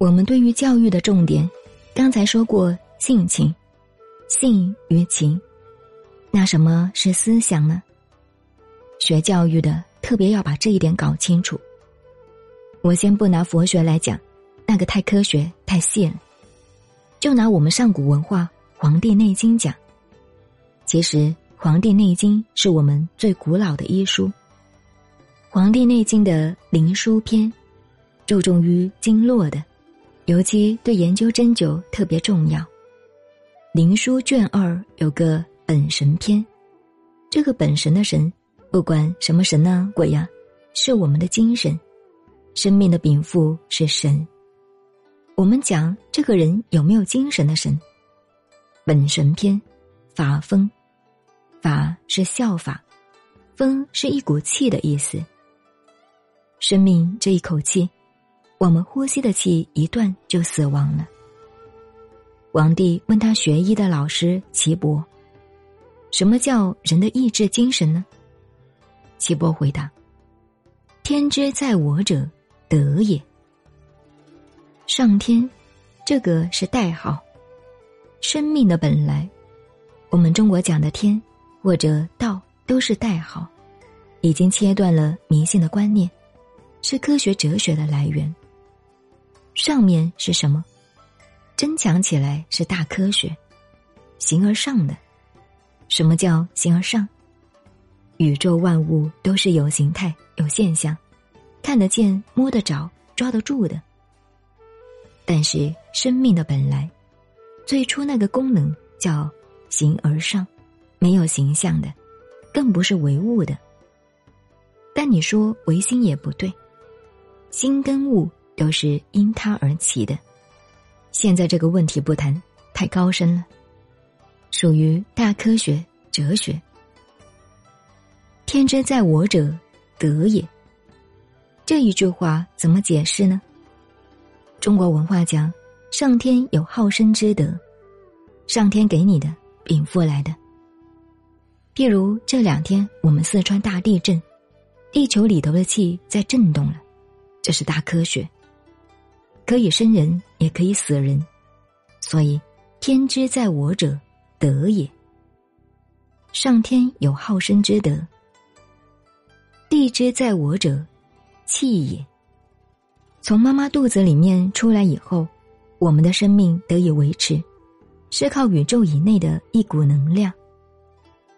我们对于教育的重点，刚才说过性情，性与情，那什么是思想呢？学教育的特别要把这一点搞清楚。我先不拿佛学来讲，那个太科学太细了，就拿我们上古文化《黄帝内经》讲。其实《黄帝内经》是我们最古老的医书，《黄帝内经》的灵枢篇，注重于经络的，尤其对研究针灸特别重要。灵枢卷二有个本神篇，这个本神的神。不管什么神呢，鬼呀，是我们的精神，生命的禀赋是神。我们讲这个人有没有精神的神，本神篇，法风，法是效法，风是一股气的意思。生命这一口气，我们呼吸的气一断就死亡了。王帝问他学医的老师岐伯：“什么叫人的意志精神呢？”岐伯回答：“天之在我者，德也。上天，这个是代号。生命的本来，我们中国讲的天或者道都是代号，已经切断了迷信的观念，是科学哲学的来源。上面是什么？真讲起来是大科学，形而上的。什么叫形而上？”宇宙万物都是有形态、有现象，看得见、摸得着、抓得住的。但是生命的本来，最初那个功能叫形而上，没有形象的，更不是唯物的。但你说唯心也不对，心跟物都是因他而起的。现在这个问题不谈，太高深了，属于大科学、哲学。天之在我者，德也。这一句话怎么解释呢？中国文化讲，上天有好生之德，上天给你的禀赋来的。譬如这两天我们四川大地震，地球里头的气在震动了，这是大科学，可以生人也可以死人，所以天之在我者，德也。上天有好生之德。地之在我者，气也。从妈妈肚子里面出来以后，我们的生命得以维持，是靠宇宙以内的一股能量。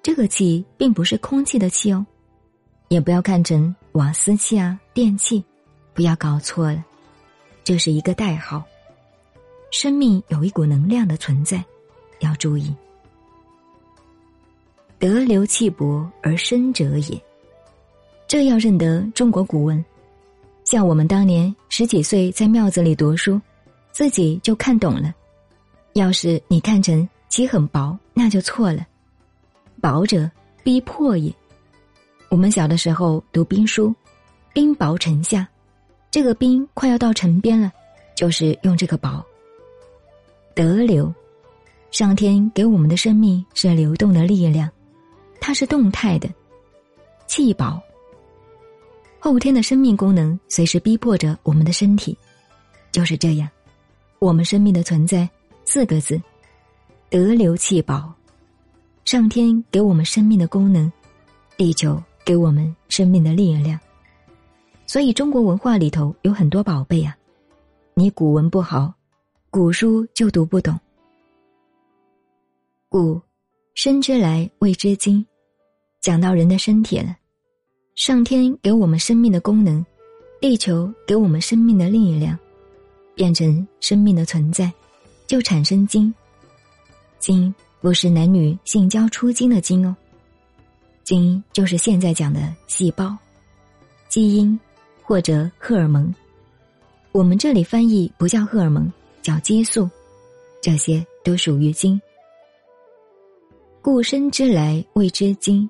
这个气并不是空气的气哦，也不要看成瓦斯气啊、电器，不要搞错了，这是一个代号。生命有一股能量的存在，要注意。德流气薄而深者也。这要认得中国古文，像我们当年十几岁在庙子里读书，自己就看懂了。要是你看成其很薄，那就错了。薄者逼迫也。我们小的时候读兵书，兵薄城下，这个冰快要到城边了，就是用这个薄。德流，上天给我们的生命是流动的力量，它是动态的，气薄。后天的生命功能随时逼迫着我们的身体，就是这样。我们生命的存在四个字：得流气宝。上天给我们生命的功能，地球给我们生命的力量。所以中国文化里头有很多宝贝啊，你古文不好，古书就读不懂。故生之来谓之精，讲到人的身体了。上天给我们生命的功能，地球给我们生命的力量，变成生命的存在，就产生精。精不是男女性交出精的精哦，精就是现在讲的细胞、基因或者荷尔蒙。我们这里翻译不叫荷尔蒙，叫激素，这些都属于精。故生之来谓之精，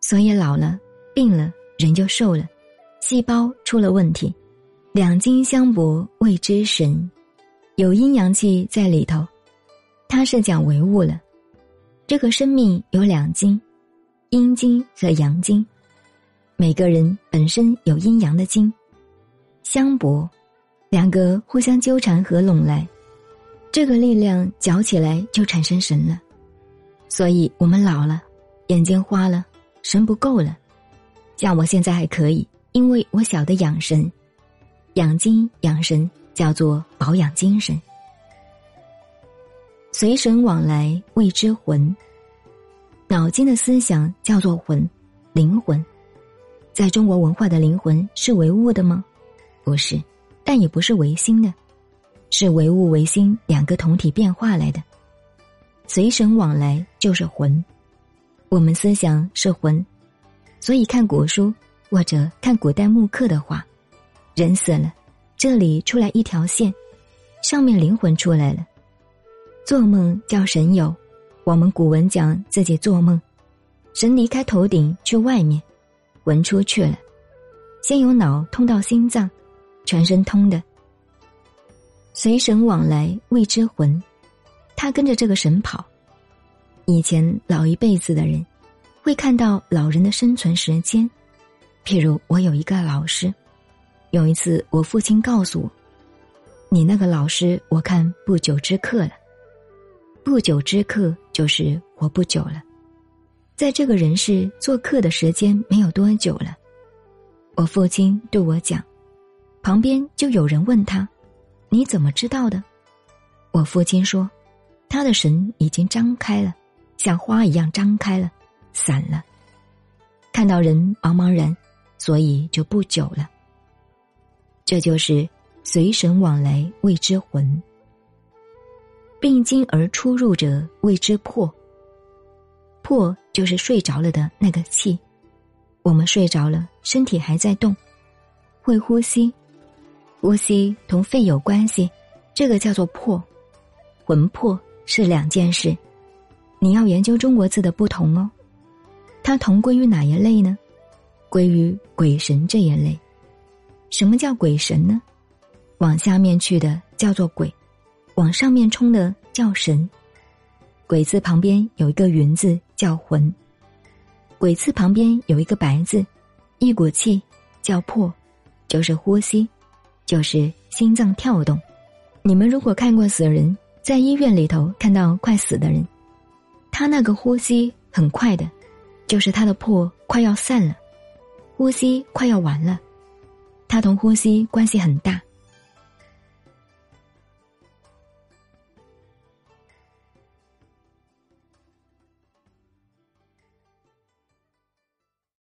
所以老了。病了，人就瘦了，细胞出了问题，两精相搏谓之神，有阴阳气在里头，它是讲唯物了。这个生命有两精，阴精和阳精，每个人本身有阴阳的经，相搏，两个互相纠缠和拢来，这个力量搅起来就产生神了。所以我们老了，眼睛花了，神不够了。像我现在还可以，因为我晓得养神，养精养神叫做保养精神。随神往来谓之魂。脑筋的思想叫做魂，灵魂。在中国文化的灵魂是唯物的吗？不是，但也不是唯心的，是唯物唯心两个同体变化来的。随神往来就是魂，我们思想是魂，所以看古书或者看古代木刻的话，人死了，这里出来一条线，上面灵魂出来了。做梦叫神游，我们古文讲自己做梦，神离开头顶去外面，魂出去了，先由脑通到心脏，全身通的。随神往来谓之魂，他跟着这个神跑。以前老一辈子的人，会看到老人的生存时间，譬如我有一个老师，有一次我父亲告诉我：“你那个老师，我看不久之客了。”不久之客就是活不久了，在这个人世做客的时间没有多久了。我父亲对我讲，旁边就有人问他：“你怎么知道的？”我父亲说：“他的神已经张开了，像花一样张开了，散了，看到人茫茫然，所以就不久了。这就是随神往来谓之魂。”并经而出入者谓之魄。魄就是睡着了的那个气。我们睡着了，身体还在动，会呼吸，呼吸同肺有关系，这个叫做魄。魂魄是两件事，你要研究中国字的不同哦。它同归于哪一类呢？归于鬼神这一类。什么叫鬼神呢？往下面去的叫做鬼。往上面冲的叫神，鬼字旁边有一个云字叫魂，鬼字旁边有一个白字，一股气叫魄，就是呼吸，就是心脏跳动。你们如果看过死人，在医院里头看到快死的人，他那个呼吸很快的，就是他的魄快要散了，呼吸快要完了，他同呼吸关系很大。